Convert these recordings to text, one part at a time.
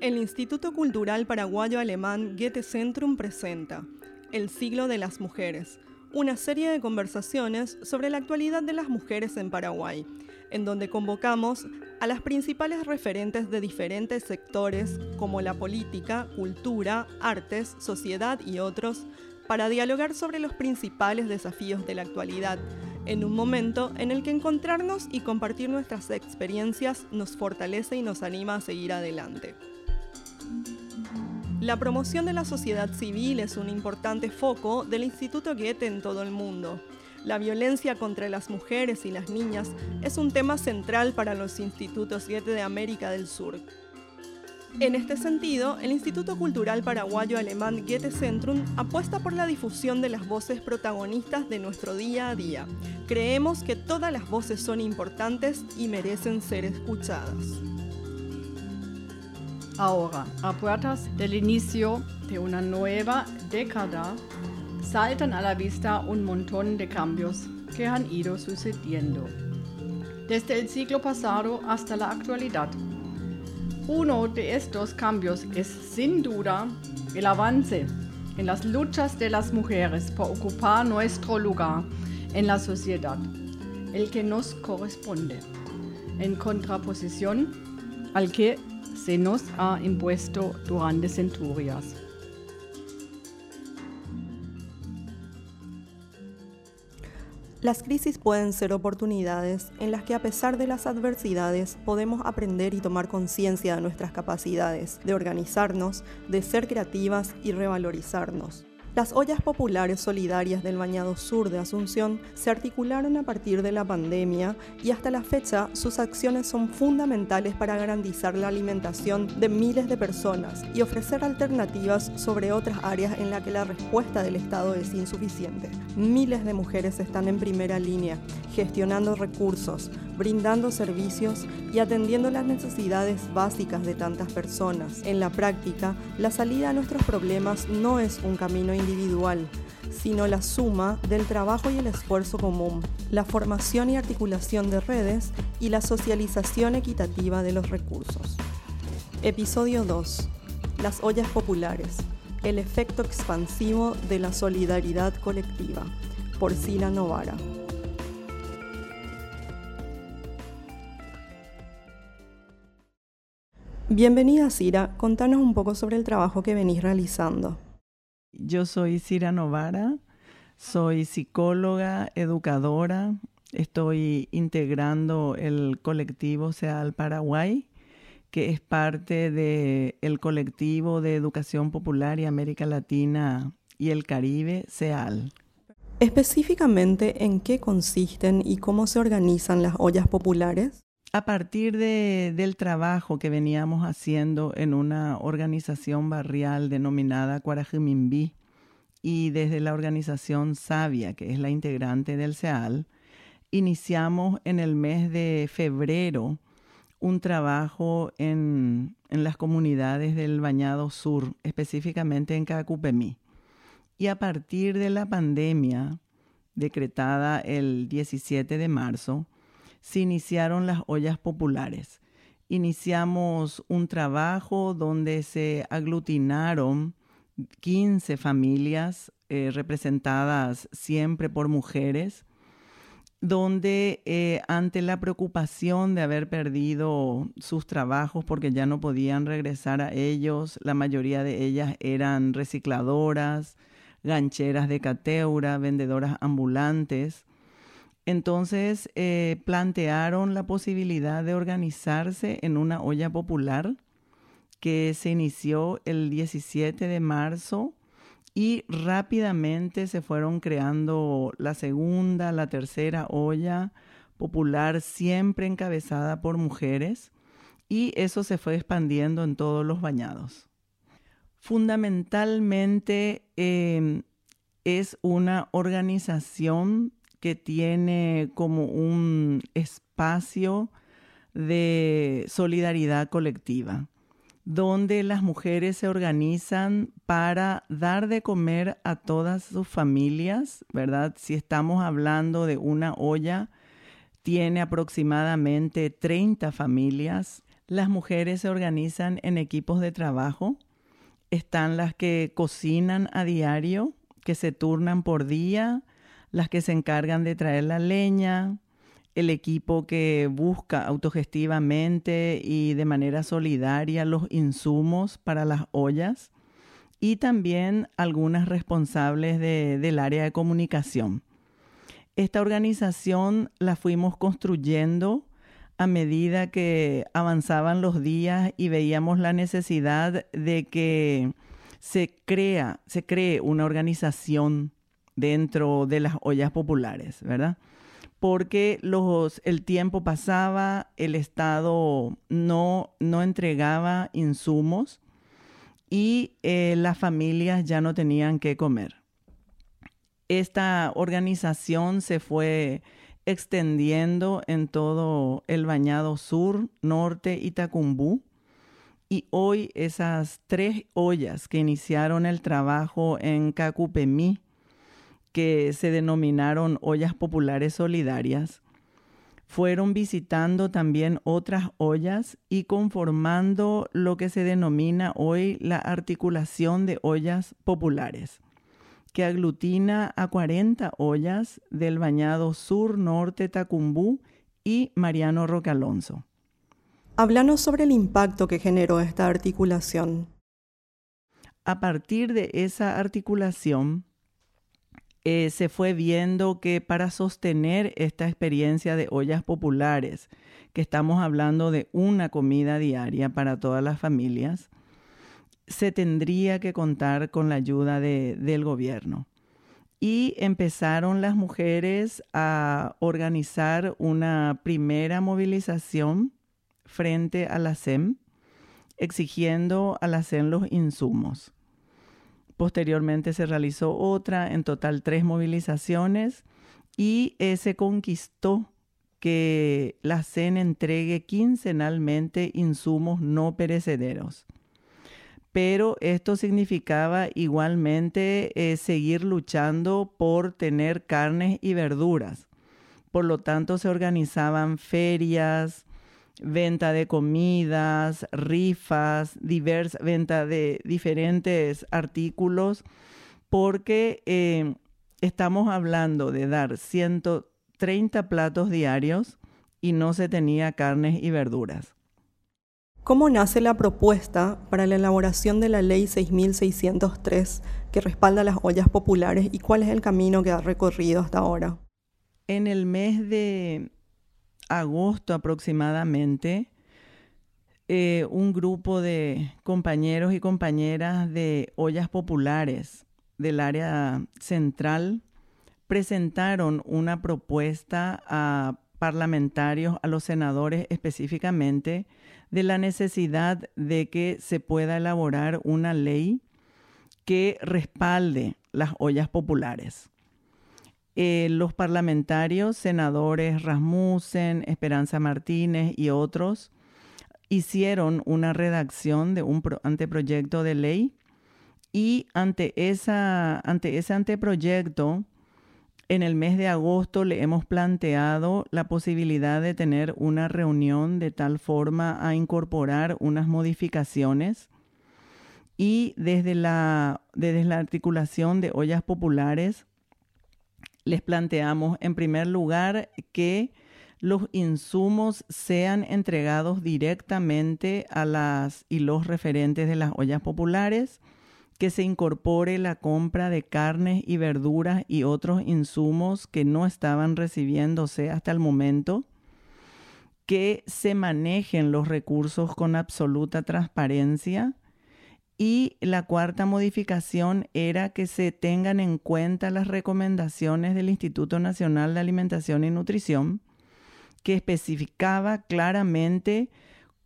El Instituto Cultural Paraguayo Alemán Goethe Centrum presenta El siglo de las mujeres, una serie de conversaciones sobre la actualidad de las mujeres en Paraguay, en donde convocamos a las principales referentes de diferentes sectores como la política, cultura, artes, sociedad y otros, para dialogar sobre los principales desafíos de la actualidad, en un momento en el que encontrarnos y compartir nuestras experiencias nos fortalece y nos anima a seguir adelante. La promoción de la sociedad civil es un importante foco del Instituto Goethe en todo el mundo. La violencia contra las mujeres y las niñas es un tema central para los institutos Goethe de América del Sur. En este sentido, el Instituto Cultural Paraguayo Alemán Goethe Centrum apuesta por la difusión de las voces protagonistas de nuestro día a día. Creemos que todas las voces son importantes y merecen ser escuchadas. Ahora, a puertas del inicio de una nueva década, saltan a la vista un montón de cambios que han ido sucediendo, desde el siglo pasado hasta la actualidad. Uno de estos cambios es sin duda el avance en las luchas de las mujeres por ocupar nuestro lugar en la sociedad, el que nos corresponde, en contraposición al que se nos ha impuesto durante centurias. Las crisis pueden ser oportunidades en las que a pesar de las adversidades podemos aprender y tomar conciencia de nuestras capacidades, de organizarnos, de ser creativas y revalorizarnos. Las ollas populares solidarias del Bañado Sur de Asunción se articularon a partir de la pandemia y hasta la fecha sus acciones son fundamentales para garantizar la alimentación de miles de personas y ofrecer alternativas sobre otras áreas en las que la respuesta del Estado es insuficiente. Miles de mujeres están en primera línea, gestionando recursos, brindando servicios y atendiendo las necesidades básicas de tantas personas. En la práctica, la salida a nuestros problemas no es un camino individual, sino la suma del trabajo y el esfuerzo común, la formación y articulación de redes y la socialización equitativa de los recursos. Episodio 2. Las ollas populares. El efecto expansivo de la solidaridad colectiva. Por Sila Novara. Bienvenida Cira, contanos un poco sobre el trabajo que venís realizando. Yo soy Cira Novara, soy psicóloga, educadora, estoy integrando el colectivo SEAL Paraguay, que es parte del colectivo de educación popular y América Latina y el Caribe, SEAL. Específicamente, ¿en qué consisten y cómo se organizan las ollas populares? A partir del trabajo que veníamos haciendo en una organización barrial denominada Cuarajimimbi y desde la organización Sabia, que es la integrante del CEAL, iniciamos en el mes de febrero un trabajo en, en las comunidades del Bañado Sur, específicamente en Cacupemí. Y a partir de la pandemia, decretada el 17 de marzo, se iniciaron las ollas populares. Iniciamos un trabajo donde se aglutinaron 15 familias eh, representadas siempre por mujeres, donde eh, ante la preocupación de haber perdido sus trabajos porque ya no podían regresar a ellos, la mayoría de ellas eran recicladoras, gancheras de cateura, vendedoras ambulantes, entonces eh, plantearon la posibilidad de organizarse en una olla popular que se inició el 17 de marzo y rápidamente se fueron creando la segunda, la tercera olla popular, siempre encabezada por mujeres, y eso se fue expandiendo en todos los bañados. Fundamentalmente em, es una organización que tiene como un espacio de solidaridad colectiva, donde las mujeres se organizan para dar de comer a todas sus familias, ¿verdad? Si estamos hablando de una olla, tiene aproximadamente 30 familias. Las mujeres se organizan en equipos de trabajo. Están las que cocinan a diario, que se turnan por día, las que se encargan de traer la leña, el equipo que busca autogestivamente y de manera solidaria los insumos para las ollas y también algunas responsables del área de comunicación. Esta organización la fuimos construyendo a medida que avanzaban los días y veíamos la necesidad de que se crea, se cree una organización dentro de las ollas populares, ¿verdad? Porque el tiempo pasaba, el Estado no, no entregaba insumos y eh, las familias ya no tenían que comer. Esta organización se fue extendiendo en todo el Bañado Sur, Norte y Tacumbú. Y hoy esas tres ollas que iniciaron el trabajo en Cacupemí, que se denominaron ollas populares solidarias, fueron visitando también otras ollas y conformando lo que se denomina hoy la articulación de ollas populares, que aglutina a 40 ollas del Bañado Sur, Norte, Tacumbú y Mariano Roque Alonso. Háblanos sobre el impacto que generó esta articulación. A partir de esa articulación, eh, se fue viendo que para sostener esta experiencia de ollas populares, que estamos hablando de una comida diaria para todas las familias, se tendría que contar con la ayuda del gobierno. Y empezaron las mujeres a organizar una primera movilización frente a la SEM, exigiendo a la SEM los insumos. Posteriormente se realizó otra, en total tres movilizaciones, y se conquistó que la CEN entregue quincenalmente insumos no perecederos. Pero esto significaba igualmente eh, seguir luchando por tener carnes y verduras. Por lo tanto, se organizaban ferias, venta de comidas, rifas, venta de diferentes artículos, porque eh, estamos hablando de dar 130 platos diarios y no se tenía carnes y verduras. ¿Cómo nace la propuesta para la elaboración de la Ley 6603 que respalda las ollas populares y cuál es el camino que ha recorrido hasta ahora? En el mes de agosto aproximadamente, eh, un grupo de compañeros y compañeras de ollas populares del área central presentaron una propuesta a parlamentarios, a los senadores específicamente, de la necesidad de que se pueda elaborar una ley que respalde las ollas populares. Eh, los parlamentarios, senadores Rasmussen, Esperanza Martínez y otros, hicieron una redacción de un anteproyecto de ley y ante, esa, ante ese anteproyecto, en el mes de agosto le hemos planteado la posibilidad de tener una reunión de tal forma a incorporar unas modificaciones y desde la, desde la articulación de ollas populares les planteamos en primer lugar que los insumos sean entregados directamente a las y los referentes de las ollas populares, que se incorpore la compra de carnes y verduras y otros insumos que no estaban recibiéndose hasta el momento, que se manejen los recursos con absoluta transparencia, y la cuarta modificación era que se tengan en cuenta las recomendaciones del Instituto Nacional de Alimentación y Nutrición, que especificaba claramente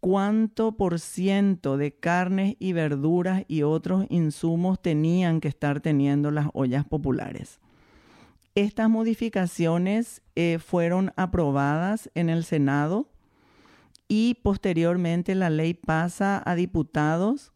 cuánto por ciento de carnes y verduras y otros insumos tenían que estar teniendo las ollas populares. Estas modificaciones eh, fueron aprobadas en el Senado y posteriormente la ley pasa a diputados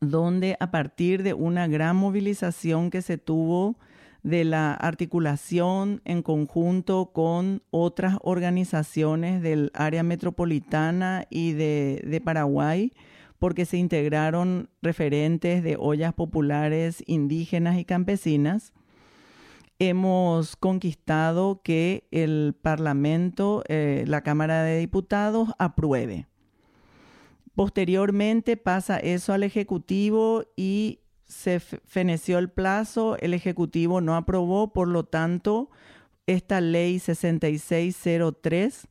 donde a partir de una gran movilización que se tuvo de la articulación en conjunto con otras organizaciones del área metropolitana y de, Paraguay, porque se integraron referentes de ollas populares indígenas y campesinas. Hemos conquistado que el Parlamento, eh, la Cámara de Diputados, apruebe. Posteriormente pasa eso al Ejecutivo y se feneció el plazo, el Ejecutivo no aprobó, por lo tanto, esta ley 6603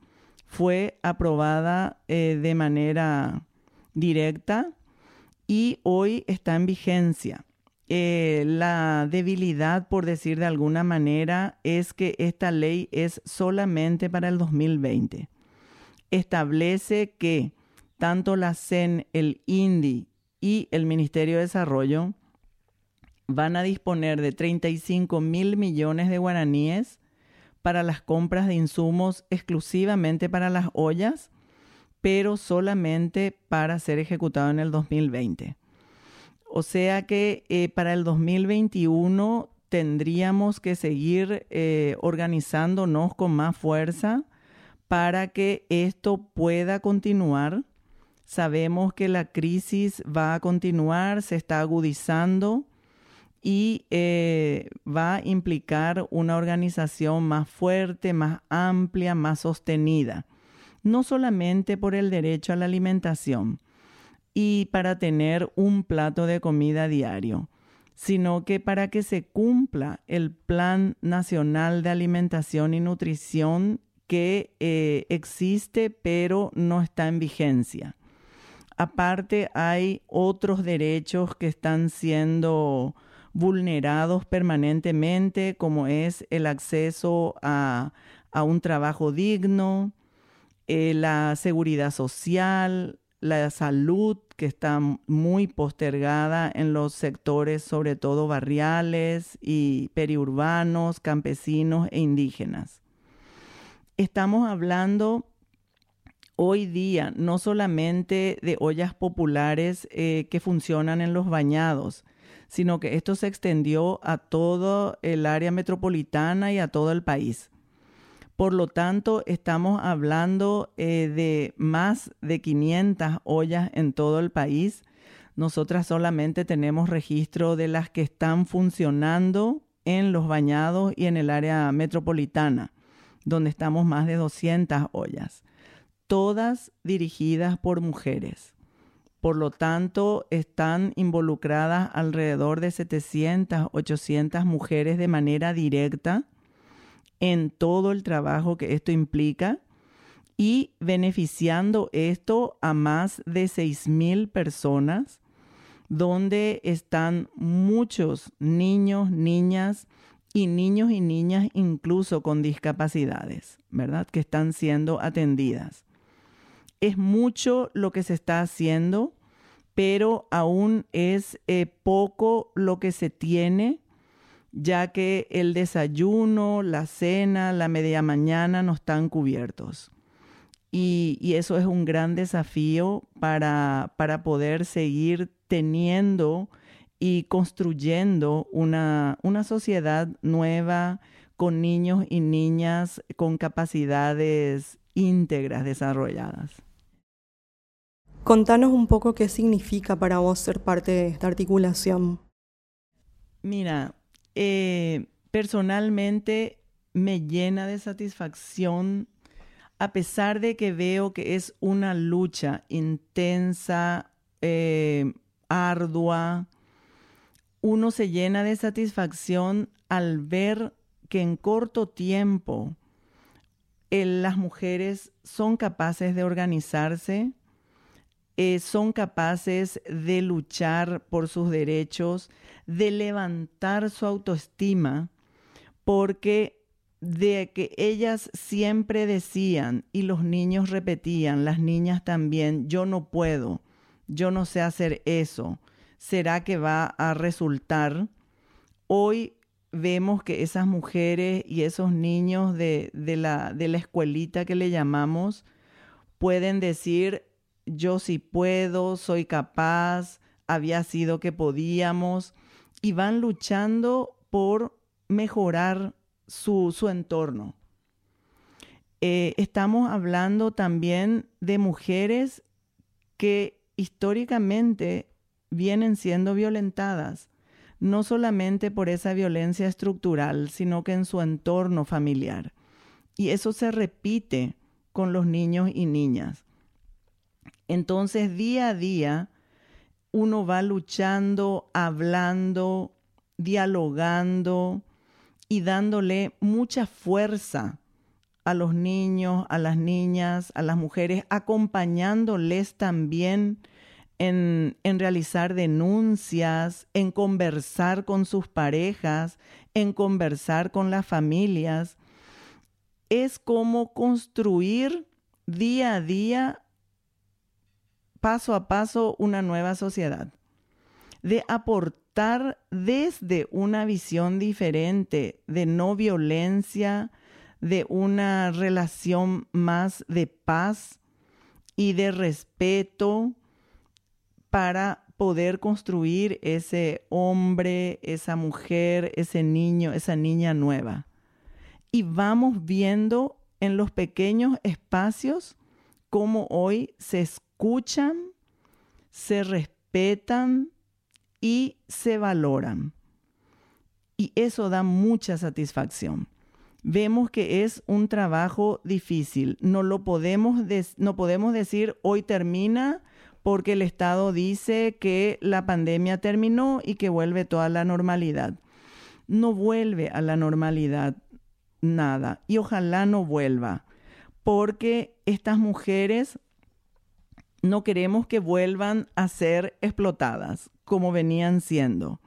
fue aprobada eh, de manera directa y hoy está en vigencia. Eh, la debilidad, por decir de alguna manera, es que esta ley es solamente para el 2020. Establece que tanto la CEN, el INDI y el Ministerio de Desarrollo van a disponer de 35 mil millones de guaraníes para las compras de insumos exclusivamente para las ollas, pero solamente para ser ejecutado en el 2020. O sea que eh, para el 2021 tendríamos que seguir eh, organizándonos con más fuerza para que esto pueda continuar. Sabemos que la crisis va a continuar, se está agudizando y eh, va a implicar una organización más fuerte, más amplia, más sostenida, no solamente por el derecho a la alimentación y para tener un plato de comida diario, sino que para que se cumpla el Plan Nacional de Alimentación y Nutrición que eh, existe pero no está en vigencia. Aparte hay otros derechos que están siendo vulnerados permanentemente, como es el acceso a, un trabajo digno, eh, la seguridad social, la salud, que está muy postergada en los sectores, sobre todo barriales y periurbanos, campesinos e indígenas. Estamos hablando hoy día no solamente de ollas populares eh, que funcionan en los bañados, sino que esto se extendió a todo el área metropolitana y a todo el país. Por lo tanto, estamos hablando eh, de más de 500 ollas en todo el país. Nosotras solamente tenemos registro de las que están funcionando en los bañados y en el área metropolitana, donde estamos más de 200 ollas, todas dirigidas por mujeres. Por lo tanto, están involucradas alrededor de 700, 800 mujeres de manera directa en todo el trabajo que esto implica y beneficiando esto a más de 6.000 personas, donde están muchos niños, niñas y niños y niñas incluso con discapacidades, ¿verdad? Que están siendo atendidas es mucho lo que se está haciendo, pero aún es eh, poco lo que se tiene, ya que el desayuno, la cena, la media mañana no están cubiertos. Y, eso es un gran desafío para, para poder seguir teniendo y construyendo una, una sociedad nueva con niños y niñas con capacidades íntegras desarrolladas. Contanos un poco qué significa para vos ser parte de esta articulación. Mira, eh, personalmente me llena de satisfacción a pesar de que veo que es una lucha intensa, eh, ardua, uno se llena de satisfacción al ver que en corto tiempo las mujeres son capaces de organizarse, eh, son capaces de luchar por sus derechos, de levantar su autoestima, porque de que ellas siempre decían y los niños repetían, las niñas también, yo no puedo, yo no sé hacer eso, ¿será que va a resultar? Hoy vemos que esas mujeres y esos niños de, la, de la escuelita que le llamamos pueden decir, yo sí puedo, soy capaz, había sido que podíamos, y van luchando por mejorar su, entorno. Eh, estamos hablando también de mujeres que históricamente vienen siendo violentadas, no solamente por esa violencia estructural, sino que en su entorno familiar. Y eso se repite con los niños y niñas. Entonces, día a día, uno va luchando, hablando, dialogando y dándole mucha fuerza a los niños, a las niñas, a las mujeres, acompañándoles también en, realizar denuncias, en conversar con sus parejas, en conversar con las familias. Es como construir día a día, paso a paso, una nueva sociedad. De aportar desde una visión diferente de no violencia, de una relación más de paz y de respeto para poder construir ese hombre, esa mujer, ese niño, esa niña nueva. Y vamos viendo en los pequeños espacios cómo hoy se escuchan, se respetan y se valoran. Y eso da mucha satisfacción vemos que es un trabajo difícil. No lo podemos, no podemos decir hoy termina porque el Estado dice que la pandemia terminó y que vuelve toda la normalidad. No vuelve a la normalidad nada y ojalá no vuelva porque estas mujeres no queremos que vuelvan a ser explotadas como venían siendo.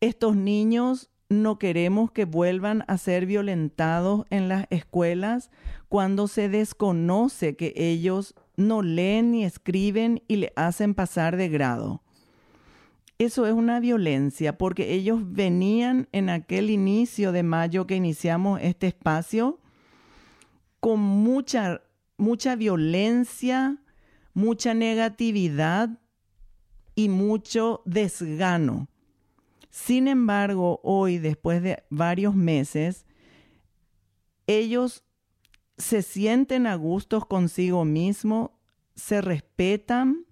Estos niños no queremos que vuelvan a ser violentados en las escuelas cuando se desconoce que ellos no leen ni escriben y le hacen pasar de grado. Eso es una violencia porque ellos venían en aquel inicio de mayo que iniciamos este espacio con mucha, mucha violencia, mucha negatividad y mucho desgano sin embargo, hoy, después de varios meses, ellos se sienten a gustos consigo mismo, se respetan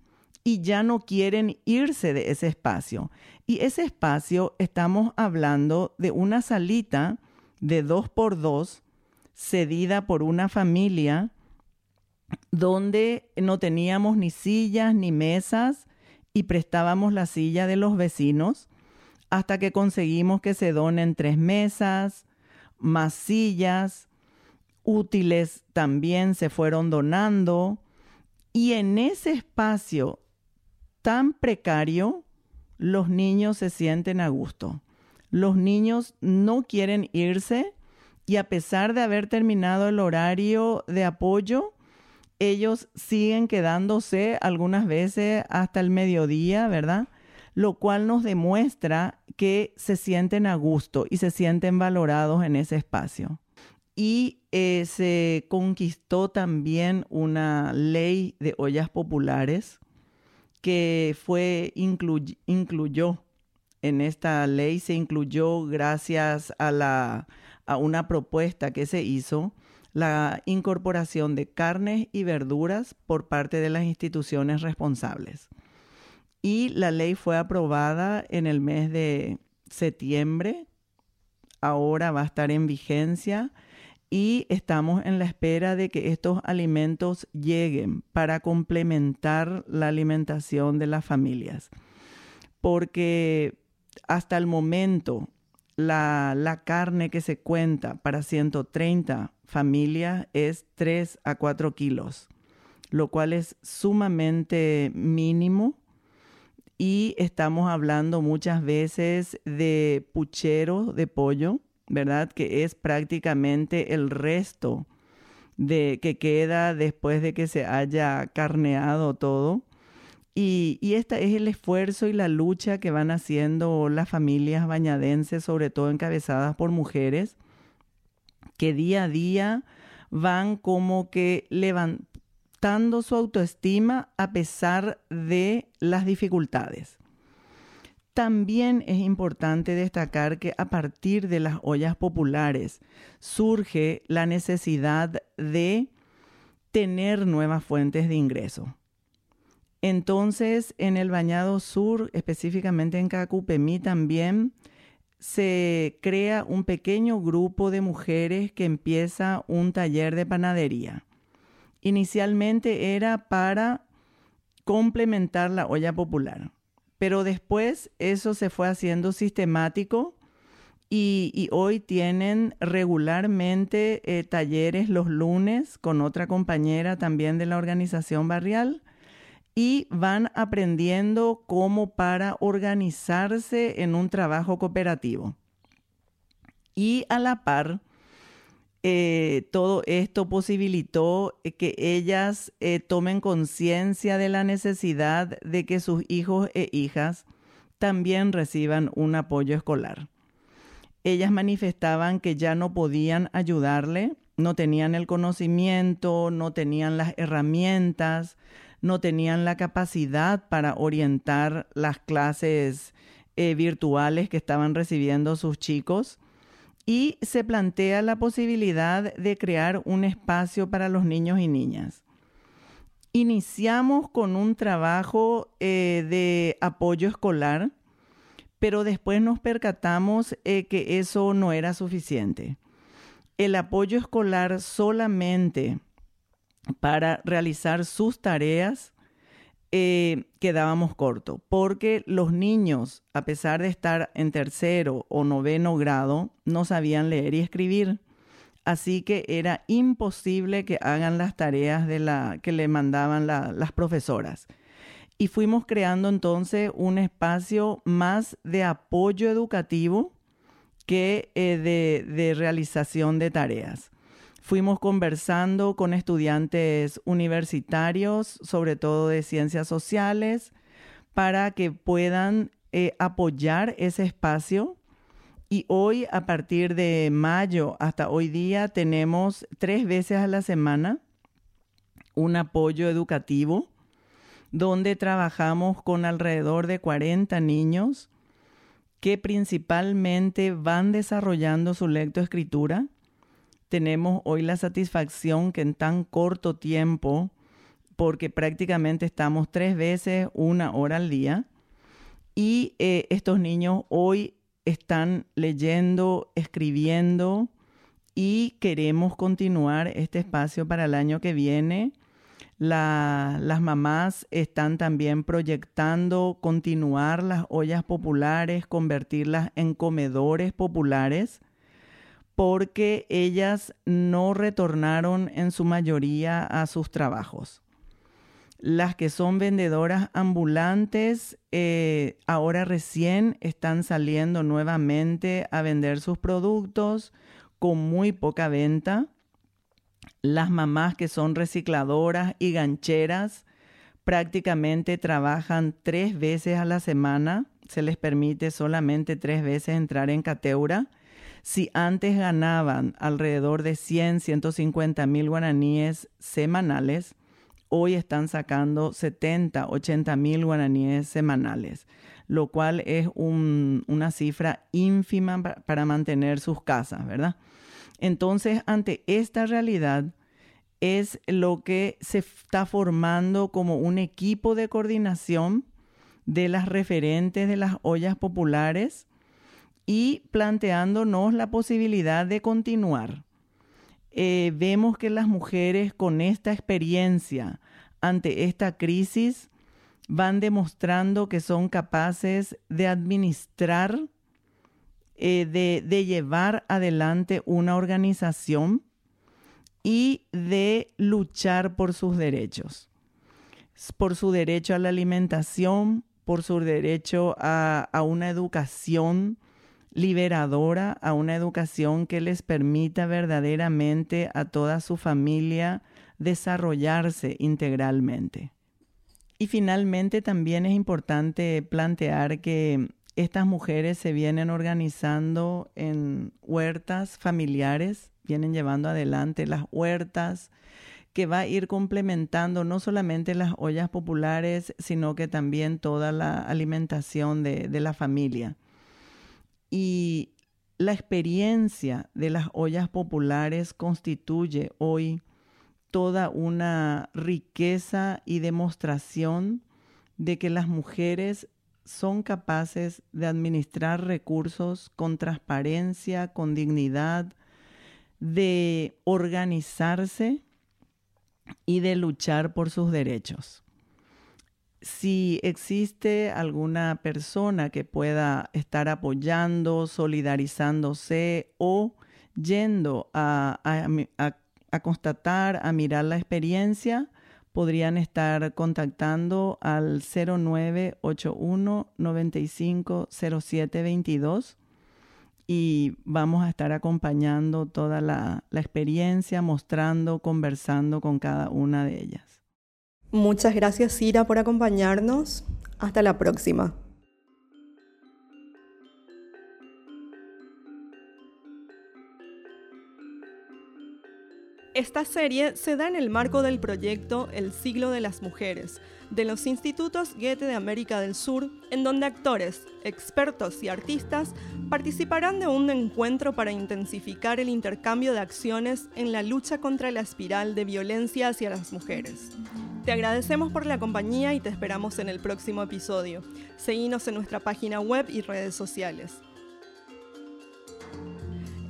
y ya no quieren irse de ese espacio. Y ese espacio estamos hablando de una salita de dos por dos, cedida por una familia, donde no teníamos ni sillas ni mesas y prestábamos la silla de los vecinos hasta que conseguimos que se donen tres mesas, más sillas, útiles también se fueron donando. Y en ese espacio tan precario, los niños se sienten a gusto. Los niños no quieren irse y a pesar de haber terminado el horario de apoyo, ellos siguen quedándose algunas veces hasta el mediodía, ¿verdad? lo cual nos demuestra que se sienten a gusto y se sienten valorados en ese espacio. Y eh, se conquistó también una ley de ollas populares que fue incluyó en esta ley se incluyó gracias a la a una propuesta que se hizo la incorporación de carnes y verduras por parte de las instituciones responsables y la ley fue aprobada en el mes de septiembre. Ahora va a estar en vigencia y estamos en la espera de que estos alimentos lleguen para complementar la alimentación de las familias. Porque hasta el momento la, la, carne que se cuenta para 130 familias es 3 a 4 kilos, lo cual es sumamente mínimo y estamos hablando muchas veces de puchero de pollo, ¿verdad? Que es prácticamente el resto de que queda después de que se haya carneado todo. Y, y este es el esfuerzo y la lucha que van haciendo las familias bañadenses, sobre todo encabezadas por mujeres, que día a día van como que levantando su autoestima a pesar de las dificultades. también es importante destacar que a partir de las ollas populares surge la necesidad de tener nuevas fuentes de ingreso. Entonces, en el Bañado Sur, específicamente en Cacupemí también, se crea un pequeño grupo de mujeres que empieza un taller de panadería. Inicialmente era para complementar la olla popular, pero después eso se fue haciendo sistemático y, hoy tienen regularmente eh, talleres los lunes con otra compañera también de la organización barrial y van aprendiendo cómo para organizarse en un trabajo cooperativo. Y a la par, eh, todo esto posibilitó que ellas eh, tomen conciencia de la necesidad de que sus hijos e hijas también reciban un apoyo escolar. Ellas manifestaban que ya no podían ayudarle, no tenían el conocimiento, no tenían las herramientas, no tenían la capacidad para orientar las clases eh, virtuales que estaban recibiendo sus chicos y se plantea la posibilidad de crear un espacio para los niños y niñas. Iniciamos con un trabajo eh, de apoyo escolar, pero después nos percatamos eh, que eso no era suficiente. El apoyo escolar solamente para realizar sus tareas, eh, quedábamos cortos, porque los niños, a pesar de estar en tercero o noveno grado, no sabían leer y escribir. Así que era imposible que hagan las tareas que le mandaban las profesoras. Y fuimos creando entonces un espacio más de apoyo educativo que eh, de realización de tareas. Fuimos conversando con estudiantes universitarios, sobre todo de ciencias sociales, para que puedan eh, apoyar ese espacio. Y hoy, a partir de mayo hasta hoy día, tenemos tres veces a la semana un apoyo educativo donde trabajamos con alrededor de 40 niños que principalmente van desarrollando su lectoescritura tenemos hoy la satisfacción que en tan corto tiempo, porque prácticamente estamos tres veces una hora al día, y eh, estos niños hoy están leyendo, escribiendo y queremos continuar este espacio para el año que viene. las mamás están también proyectando continuar las ollas populares, convertirlas en comedores populares porque ellas no retornaron en su mayoría a sus trabajos. Las que son vendedoras ambulantes eh, ahora recién están saliendo nuevamente a vender sus productos con muy poca venta. Las mamás que son recicladoras y gancheras prácticamente trabajan tres veces a la semana. Se les permite solamente tres veces entrar en Cateura si antes ganaban alrededor de 100, 150 mil guaraníes semanales, hoy están sacando 70, 80 mil guaraníes semanales, lo cual es una cifra ínfima para mantener sus casas, ¿verdad? Entonces, ante esta realidad, es lo que se está formando como un equipo de coordinación de las referentes de las ollas populares y planteándonos la posibilidad de continuar. Eh, vemos que las mujeres con esta experiencia ante esta crisis van demostrando que son capaces de administrar, eh, de, llevar adelante una organización y de luchar por sus derechos, por su derecho a la alimentación, por su derecho a una educación liberadora a una educación que les permita verdaderamente a toda su familia desarrollarse integralmente. Y finalmente también es importante plantear que estas mujeres se vienen organizando en huertas familiares, vienen llevando adelante las huertas que va a ir complementando no solamente las ollas populares, sino que también toda la alimentación de, de la familia. Y la experiencia de las ollas populares constituye hoy toda una riqueza y demostración de que las mujeres son capaces de administrar recursos con transparencia, con dignidad, de organizarse y de luchar por sus derechos. Si existe alguna persona que pueda estar apoyando, solidarizándose o yendo a, constatar, a mirar la experiencia, podrían estar contactando al 0981 95 y vamos a estar acompañando toda la, la experiencia, mostrando, conversando con cada una de ellas. Muchas gracias, Cira, por acompañarnos. Hasta la próxima. Esta serie se da en el marco del proyecto El siglo de las mujeres, de los institutos Goethe de América del Sur, en donde actores, expertos y artistas participarán de un encuentro para intensificar el intercambio de acciones en la lucha contra la espiral de violencia hacia las mujeres. Te agradecemos por la compañía y te esperamos en el próximo episodio. Seguinos en nuestra página web y redes sociales.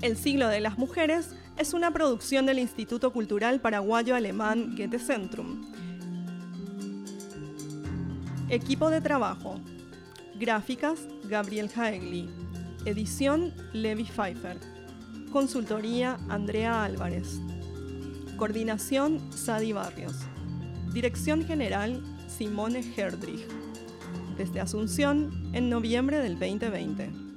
El siglo de las mujeres es una producción del Instituto Cultural Paraguayo Alemán Goethe Centrum. Equipo de trabajo. Gráficas, Gabriel Haegli. Edición, Levi Pfeiffer. Consultoría, Andrea Álvarez. Coordinación, Sadi Barrios. Dirección General, Simone Herdrich. Desde Asunción, en noviembre del 2020.